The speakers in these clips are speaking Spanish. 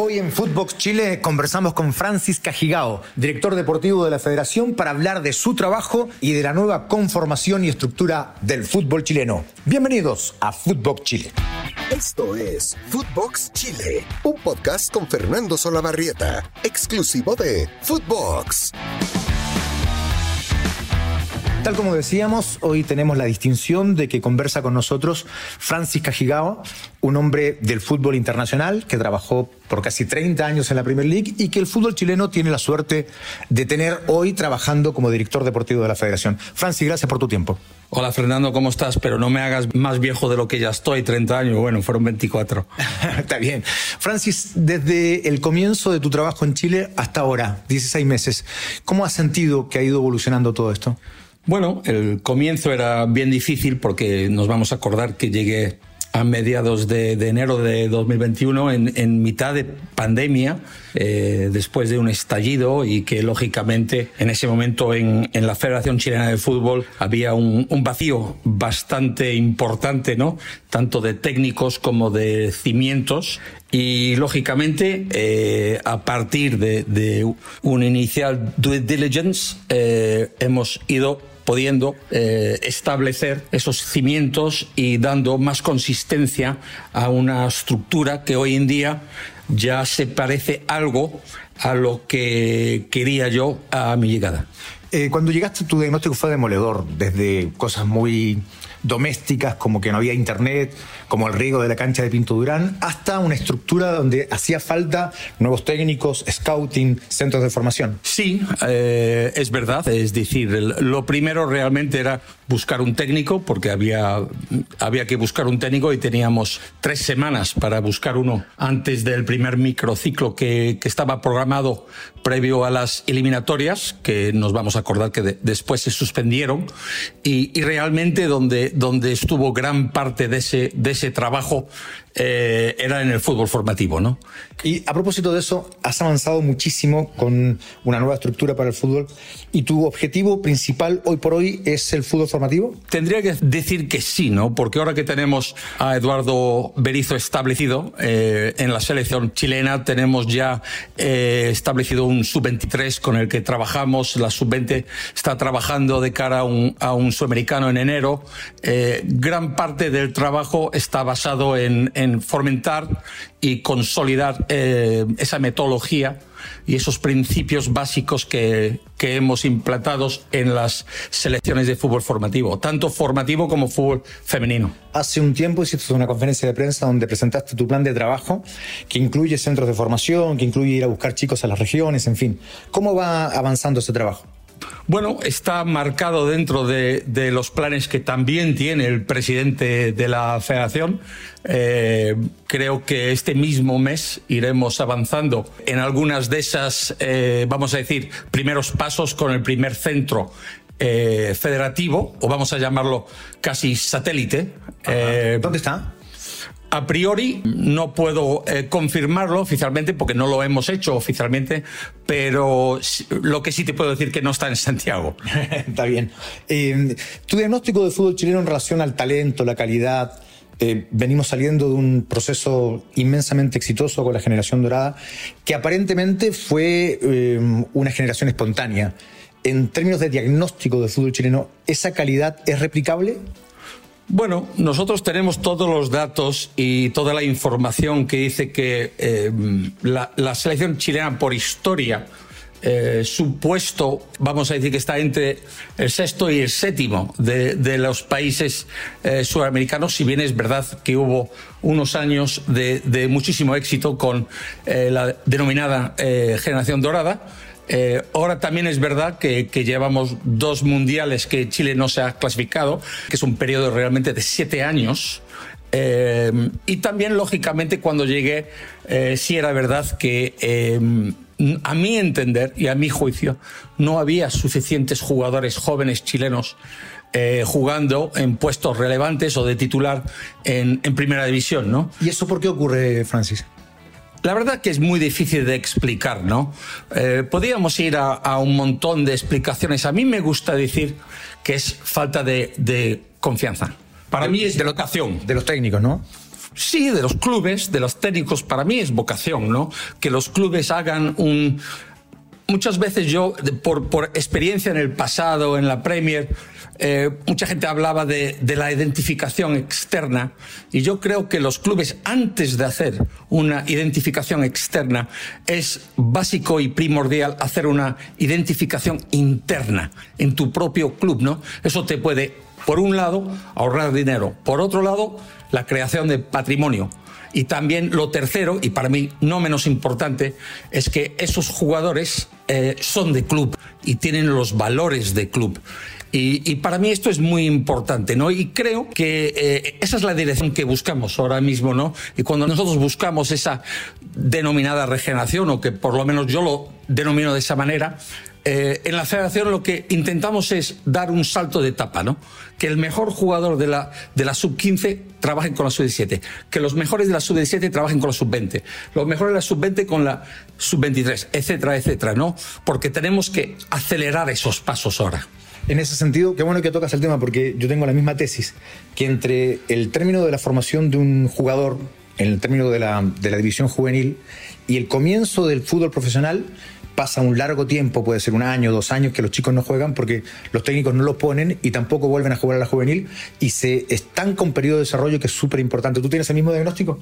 Hoy en Footbox Chile conversamos con Francis Cajigao, director deportivo de la Federación, para hablar de su trabajo y de la nueva conformación y estructura del fútbol chileno. Bienvenidos a Footbox Chile. Esto es Footbox Chile, un podcast con Fernando Solabarrieta, exclusivo de Footbox. Tal como decíamos, hoy tenemos la distinción de que conversa con nosotros Francis Cajigao, un hombre del fútbol internacional que trabajó por casi 30 años en la Premier League y que el fútbol chileno tiene la suerte de tener hoy trabajando como director deportivo de la Federación. Francis, gracias por tu tiempo. Hola Fernando, ¿cómo estás? Pero no me hagas más viejo de lo que ya estoy, 30 años, bueno, fueron 24. Está bien. Francis, desde el comienzo de tu trabajo en Chile hasta ahora, 16 meses, ¿cómo has sentido que ha ido evolucionando todo esto? Bueno, el comienzo era bien difícil porque nos vamos a acordar que llegué a mediados de, enero de 2021 en, mitad de pandemia, eh, después de un estallido y que lógicamente en ese momento en, la Federación Chilena de Fútbol había un, vacío bastante importante, ¿no? Tanto de técnicos como de cimientos y lógicamente, eh, a partir de, un inicial due diligence, eh, hemos ido pudiendo eh, establecer esos cimientos y dando más consistencia a una estructura que hoy en día ya se parece algo a lo que quería yo a mi llegada. Eh, cuando llegaste tu diagnóstico fue demoledor, desde cosas muy domésticas, como que no había internet, como el riego de la cancha de Pinto Durán, hasta una estructura donde hacía falta nuevos técnicos, scouting, centros de formación. Sí, eh, es verdad. Es decir, lo primero realmente era buscar un técnico, porque había, había que buscar un técnico y teníamos tres semanas para buscar uno antes del primer microciclo que, que estaba programado previo a las eliminatorias, que nos vamos a acordar que después se suspendieron, y, y realmente donde donde, estuvo gran parte de ese, de ese trabajo eh, era en el fútbol formativo, ¿no? Y a propósito de eso, has avanzado muchísimo con una nueva estructura para el fútbol y tu objetivo principal hoy por hoy es el fútbol formativo. Tendría que decir que sí, ¿no? Porque ahora que tenemos a Eduardo Berizo establecido eh, en la selección chilena, tenemos ya eh, establecido un sub-23 con el que trabajamos. La sub-20 está trabajando de cara a un, a un sudamericano en enero. gran parte del trabajo está basado en fomentar y consolidar eh, esa metodología y esos principios básicos que, que, hemos implantado en las selecciones de fútbol formativo, tanto formativo como fútbol femenino. Hace un tiempo hiciste una conferencia de prensa donde presentaste tu plan de trabajo, que incluye centros de formación, que incluye ir a buscar chicos a las regiones, en fin. ¿Cómo va avanzando ese trabajo? Bueno, está marcado dentro de, los planes que también tiene el presidente de la federación. Eh, creo que este mismo mes iremos avanzando en algunas de esas, eh, vamos a decir, primeros pasos con el primer centro eh, federativo, o vamos a llamarlo casi satélite. ¿Dónde está? A priori no puedo eh, confirmarlo oficialmente porque no lo hemos hecho oficialmente, pero lo que sí te puedo decir que no está en Santiago. está bien. Eh, tu diagnóstico de fútbol chileno en relación al talento, la calidad, eh, venimos saliendo de un proceso inmensamente exitoso con la generación dorada, que aparentemente fue una generación espontánea. En términos de diagnóstico de fútbol chileno, ¿esa calidad es replicable? Bueno, nosotros tenemos todos los datos y toda la información que dice que eh, la, selección chilena por historia, eh, su puesto, vamos a decir que está entre el sexto y el séptimo de, los países eh, sudamericanos, si bien es verdad que hubo unos años de muchísimo éxito con la denominada generación dorada eh, ahora también es verdad que, llevamos dos mundiales que Chile no se ha clasificado, que es un periodo realmente de siete años. Eh, y también, lógicamente, cuando llegué, eh, sí era verdad que a mi entender y a mi juicio no había suficientes jugadores jóvenes chilenos jugando en puestos relevantes o de titular en, en primera división, ¿no? ¿Y eso por qué ocurre, Francis? La verdad que es muy difícil de explicar, ¿no? Eh, podríamos ir a, un montón de explicaciones. A mí me gusta decir que es falta de, confianza. Para mí es de locación. De los técnicos, ¿no? sí, de los clubes, de los técnicos, para mí es vocación, ¿no? Que los clubes hagan un... Muchas veces yo, por, experiencia en el pasado, en la Premier, eh, mucha gente hablaba de, la identificación externa y yo creo que los clubes, antes de hacer una identificación externa, es básico y primordial hacer una identificación interna en tu propio club, ¿no? Eso te puede, por un lado, ahorrar dinero, por otro lado, la creación de patrimonio. Y también lo tercero, y para mí no menos importante, es que esos jugadores eh, son de club y tienen los valores de club. Y, para mí esto es muy importante, ¿no? Y creo que eh, esa es la dirección que buscamos ahora mismo, ¿no? Y cuando nosotros buscamos esa denominada regeneración, o que por lo menos yo lo denomino de esa manera, eh, en la federación lo que intentamos es dar un salto de etapa, ¿no? Que el mejor jugador de la, de la sub-15 trabaje con la sub-17, que los mejores de la sub-17 trabajen con la sub-20, los mejores de la sub-20 con la sub-23, etcétera, etcétera, ¿no? Porque tenemos que acelerar esos pasos ahora. En ese sentido, qué bueno que tocas el tema porque yo tengo la misma tesis, que entre el término de la formación de un jugador, en el término de la, de la división juvenil, y el comienzo del fútbol profesional, pasa un largo tiempo, puede ser un año, dos años, que los chicos no juegan porque los técnicos no los ponen y tampoco vuelven a jugar a la juvenil y se están con periodo de desarrollo que es súper importante. ¿Tú tienes el mismo diagnóstico?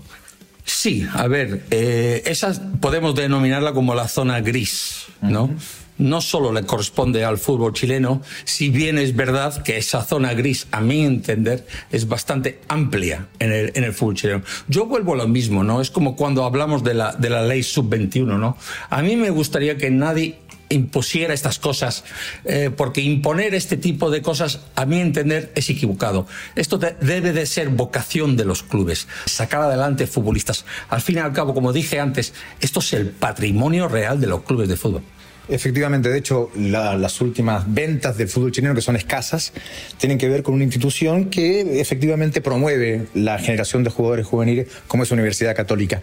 Sí, a ver, eh, esas podemos denominarla como la zona gris, ¿no? Uh -huh no solo le corresponde al fútbol chileno, si bien es verdad que esa zona gris, a mi entender, es bastante amplia en el, en el fútbol chileno. Yo vuelvo a lo mismo, ¿no? Es como cuando hablamos de la, de la ley sub-21, ¿no? A mí me gustaría que nadie impusiera estas cosas, eh, porque imponer este tipo de cosas, a mi entender, es equivocado. Esto de, debe de ser vocación de los clubes, sacar adelante futbolistas. Al fin y al cabo, como dije antes, esto es el patrimonio real de los clubes de fútbol. Efectivamente, de hecho, la, las últimas ventas del fútbol chileno, que son escasas, tienen que ver con una institución que efectivamente promueve la generación de jugadores juveniles, como es Universidad Católica.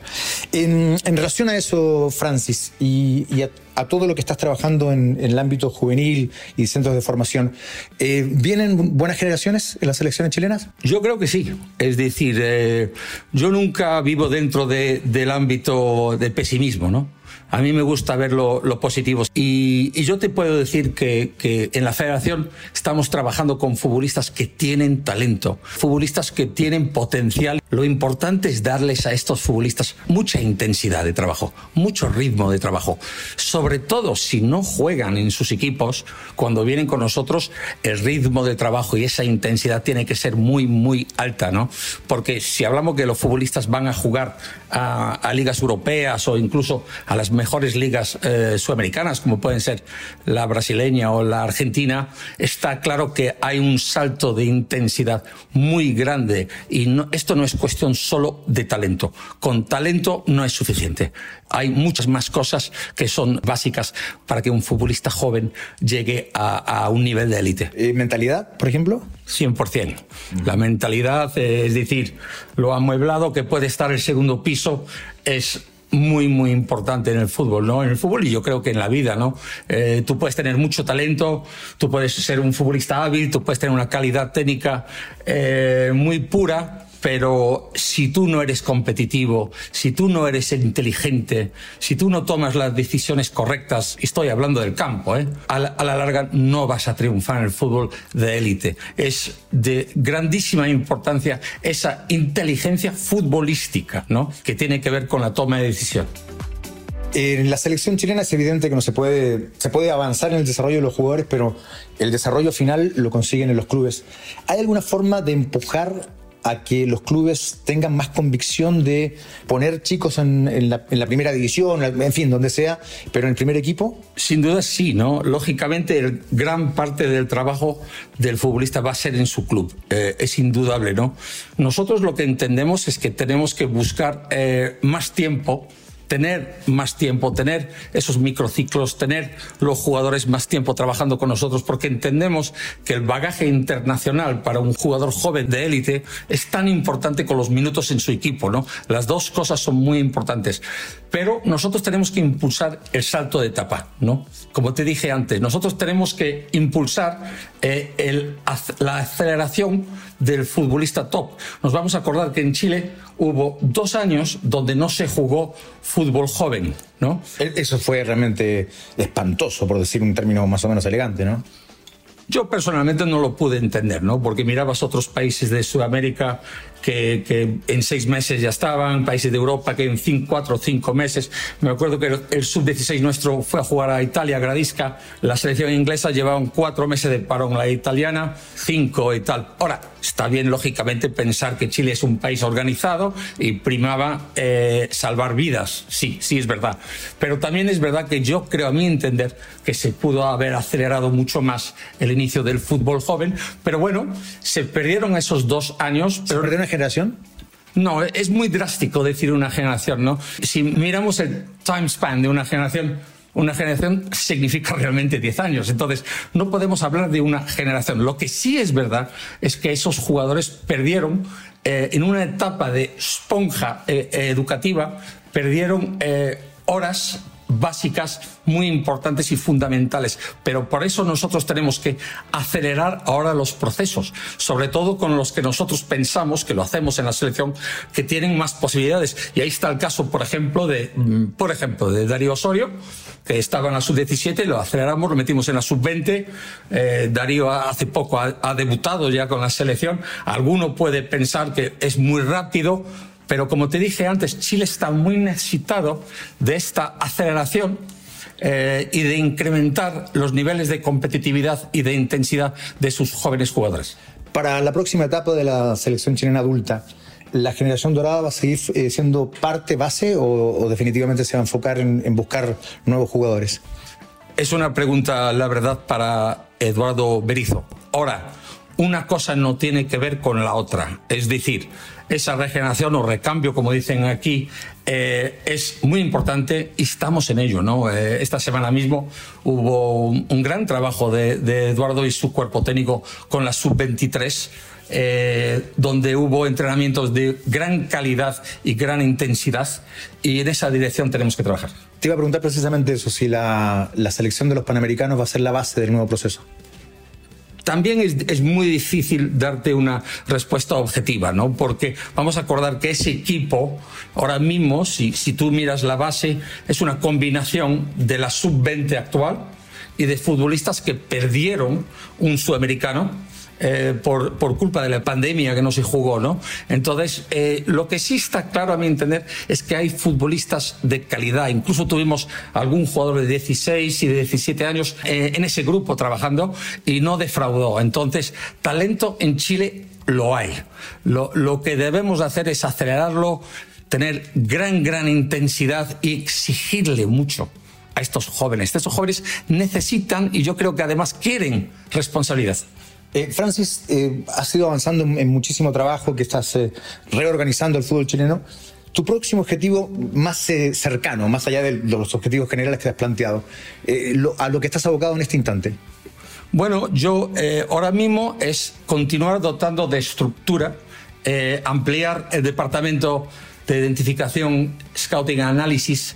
En, relación a eso, Francis, y, a, todo lo que estás trabajando en, el ámbito juvenil y centros de formación, eh, ¿vienen buenas generaciones en las selecciones chilenas? Yo creo que sí. Es decir, eh, yo nunca vivo dentro de, del ámbito del pesimismo, ¿no? A mí me gusta ver lo, positivo. Y, yo te puedo decir que, en la federación estamos trabajando con futbolistas que tienen talento, futbolistas que tienen potencial. Lo importante es darles a estos futbolistas mucha intensidad de trabajo, mucho ritmo de trabajo. Sobre todo si no juegan en sus equipos, cuando vienen con nosotros, el ritmo de trabajo y esa intensidad tiene que ser muy, muy alta, ¿no? Porque si hablamos que los futbolistas van a jugar a, a ligas europeas o incluso a las mejores ligas eh, sudamericanas, como pueden ser la brasileña o la argentina, está claro que hay un salto de intensidad muy grande y no, esto no es cuestión solo de talento. Con talento no es suficiente. Hay muchas más cosas que son básicas para que un futbolista joven llegue a, a un nivel de élite. ¿Y ¿Mentalidad, por ejemplo? 100%. Mm. La mentalidad, eh, es decir, lo amueblado que puede estar el segundo piso es muy, muy importante en el fútbol, ¿no? En el fútbol y yo creo que en la vida, ¿no? Eh, tú puedes tener mucho talento, tú puedes ser un futbolista hábil, tú puedes tener una calidad técnica eh, muy pura, pero si tú no eres competitivo, si tú no eres inteligente, si tú no tomas las decisiones correctas, estoy hablando del campo, ¿eh? a, la, a la larga no vas a triunfar en el fútbol de élite. Es de grandísima importancia esa inteligencia futbolística, ¿no? que tiene que ver con la toma de decisión. En la selección chilena es evidente que no se puede, se puede avanzar en el desarrollo de los jugadores, pero el desarrollo final lo consiguen en los clubes. ¿Hay alguna forma de empujar a que los clubes tengan más convicción de poner chicos en, la, en, la, primera división, en fin, donde sea, pero en el primer equipo? Sin duda sí, ¿no? Lógicamente, gran parte del trabajo del futbolista va a ser en su club, eh, es indudable, ¿no? Nosotros lo que entendemos es que tenemos que buscar eh, más tiempo tener más tiempo, tener esos microciclos, tener los jugadores más tiempo trabajando con nosotros, porque entendemos que el bagaje internacional para un jugador joven de élite es tan importante con los minutos en su equipo, ¿no? Las dos cosas son muy importantes. Pero nosotros tenemos que impulsar el salto de etapa, ¿no? Como te dije antes, nosotros tenemos que impulsar eh, la aceleración del futbolista top. Nos vamos a acordar que en Chile hubo dos años donde no se jugó fútbol joven, ¿no? E-, eso fue realmente espantoso, por decir un término más o menos elegante, ¿no? Yo personalmente no lo pude entender, ¿no? Porque mirabas otros países de Sudamérica que, que, en seis meses ya estaban, países de Europa que en cinco, cuatro o cinco meses. Me acuerdo que el, sub-16 nuestro fue a jugar a Italia, a Gradisca, la selección inglesa llevaban cuatro meses de parón, la italiana cinco y tal. Ahora, está bien lógicamente pensar que Chile es un país organizado y primaba eh, salvar vidas, sí, sí es verdad. Pero también es verdad que yo creo, a mi entender, que se pudo haber acelerado mucho más el inicio del fútbol joven, pero bueno, se perdieron esos dos años. ¿Se perdió una generación? No, es muy drástico decir una generación, ¿no? Si miramos el time span de una generación, una generación significa realmente 10 años. Entonces, no podemos hablar de una generación. Lo que sí es verdad es que esos jugadores perdieron eh, en una etapa de esponja eh, educativa, perdieron eh, horas básicas muy importantes y fundamentales. Pero por eso nosotros tenemos que acelerar ahora los procesos, sobre todo con los que nosotros pensamos, que lo hacemos en la selección, que tienen más posibilidades. Y ahí está el caso, por ejemplo, de, mm, por ejemplo, de Darío Osorio, que estaba en la sub-17, lo aceleramos, lo metimos en la sub-20. Eh, Darío hace poco ha debutado ya con la selección. Alguno puede pensar que es muy rápido pero como te dije antes, Chile está muy necesitado de esta aceleración eh, y de incrementar los niveles de competitividad y de intensidad de sus jóvenes jugadores. Para la próxima etapa de la selección chilena adulta, ¿la generación dorada va a seguir eh, siendo parte base o, definitivamente se va a enfocar en, buscar nuevos jugadores? Es una pregunta, la verdad, para Eduardo Berizo. Ahora, una cosa no tiene que ver con la otra. Es decir, esa regeneración o recambio, como dicen aquí, eh, es muy importante y estamos en ello. ¿no? Eh, esta semana mismo hubo un, gran trabajo de, Eduardo y su cuerpo técnico con la sub-23. Eh, donde hubo entrenamientos de gran calidad y gran intensidad y en esa dirección tenemos que trabajar. Te iba a preguntar precisamente eso, si la selección de los Panamericanos va a ser la base del nuevo proceso. También es, muy difícil darte una respuesta objetiva, ¿no? Porque vamos a acordar que ese equipo, ahora mismo, si, si tú miras la base, es una combinación de la sub-20 actual y de futbolistas que perdieron un sudamericano eh, por, por, culpa de la pandemia que no se jugó, ¿no? Entonces, eh, lo que sí está claro a mi entender es que hay futbolistas de calidad. Incluso tuvimos algún jugador de 16 y de 17 años eh, en ese grupo trabajando y no defraudó. Entonces, talento en Chile lo hay. Lo, lo que debemos hacer es acelerarlo, tener gran, gran intensidad y exigirle mucho a estos jóvenes. Estos jóvenes necesitan y yo creo que además quieren responsabilidad. Eh, Francis, eh, has ido avanzando en, muchísimo trabajo, que estás eh, reorganizando el fútbol chileno. Tu próximo objetivo más cercano, más allá de los objetivos generales que has planteado, a lo que estás abocado en este instante. Bueno, yo ahora mismo es continuar dotando de estructura, ampliar el departamento de identificación, scouting, análisis,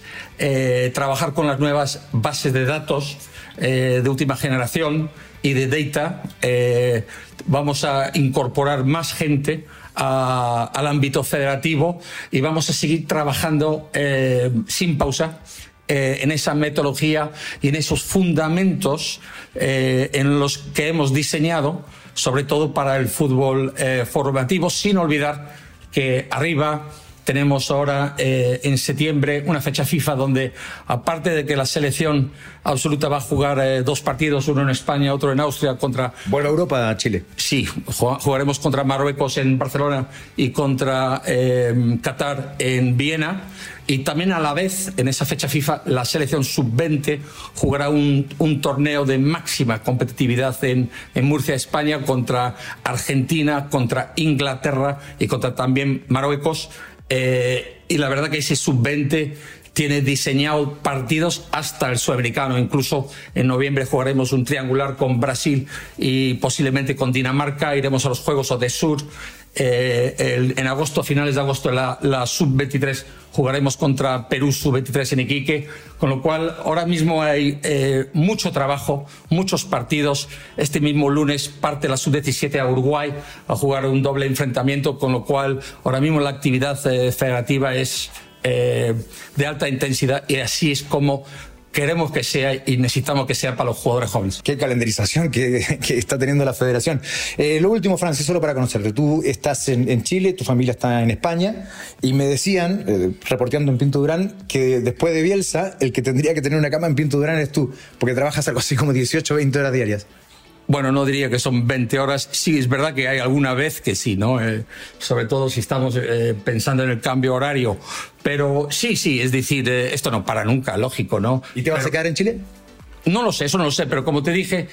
trabajar con las nuevas bases de datos de última generación, y de data, eh, vamos a incorporar más gente al ámbito federativo y vamos a seguir trabajando eh, sin pausa eh, en esa metodología y en esos fundamentos en los que hemos diseñado, sobre todo para el fútbol formativo, sin olvidar que arriba tenemos ahora eh, en septiembre una fecha FIFA donde, aparte de que la selección absoluta va a jugar eh, dos partidos, uno en España, otro en Austria, contra. Bueno, Europa, Chile. Sí, jugaremos contra Marruecos en Barcelona y contra eh, Qatar en Viena. Y también a la vez, en esa fecha FIFA, la selección sub-20 jugará un, un, torneo de máxima competitividad en, en, Murcia, España, contra Argentina, contra Inglaterra y contra también Marruecos. Eh, y la verdad que ese sub-20 tiene diseñado partidos hasta el sudamericano. Incluso en noviembre jugaremos un triangular con Brasil y posiblemente con Dinamarca. Iremos a los Juegos de Sur Eh, en agosto, finales de agosto, la, la sub-23 jugaremos contra Perú sub-23 en Iquique, con lo cual ahora mismo hay eh, mucho trabajo, muchos partidos. Este mismo lunes parte la sub-17 a Uruguay a jugar un doble enfrentamiento, con lo cual ahora mismo la actividad eh, federativa es de alta intensidad y así es como queremos que sea y necesitamos que sea para los jugadores jóvenes. Qué calendarización que, está teniendo la federación. Eh, lo último, Francis, solo para conocerte. Tú estás en, Chile, tu familia está en España y me decían, eh, reporteando en Pinto Durán, que después de Bielsa, el que tendría que tener una cama en Pinto Durán es tú, porque trabajas algo así como 18 o 20 horas diarias. Bueno, no diría que son 20 horas. Sí, es verdad que hay alguna vez que sí, ¿no? Eh, sobre todo si estamos eh, pensando en el cambio horario. Pero sí, sí, es decir, eh, esto no para nunca, lógico, ¿no? ¿Y te vas a quedar en Chile? No lo sé, eso no lo sé, pero como te dije,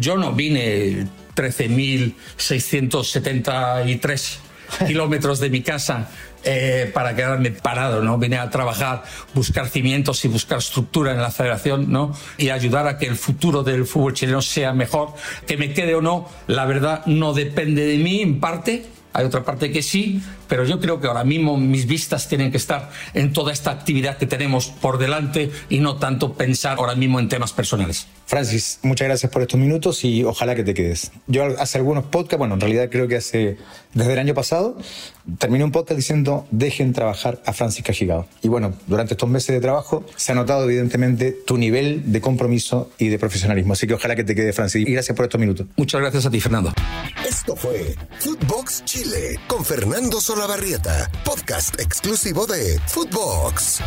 yo no vine 13.673 kilómetros de mi casa eh, para quedarme parado, ¿no? Vine a trabajar, buscar cimientos y buscar estructura en la federación, ¿no? Y ayudar a que el futuro del fútbol chileno sea mejor. Que me quede o no, la verdad no depende de mí en parte, hay otra parte que sí, pero yo creo que ahora mismo mis vistas tienen que estar en toda esta actividad que tenemos por delante y no tanto pensar ahora mismo en temas personales. Francis, muchas gracias por estos minutos y ojalá que te quedes. Yo hace algunos podcasts, bueno, en realidad creo que hace desde el año pasado, terminé un podcast diciendo dejen trabajar a Francis Cajigao. Y bueno, durante estos meses de trabajo se ha notado evidentemente tu nivel de compromiso y de profesionalismo. Así que ojalá que te quede, Francis. Y gracias por estos minutos. Muchas gracias a ti, Fernando. Esto fue Footbox Chile con Fernando Solabarrieta, podcast exclusivo de Footbox.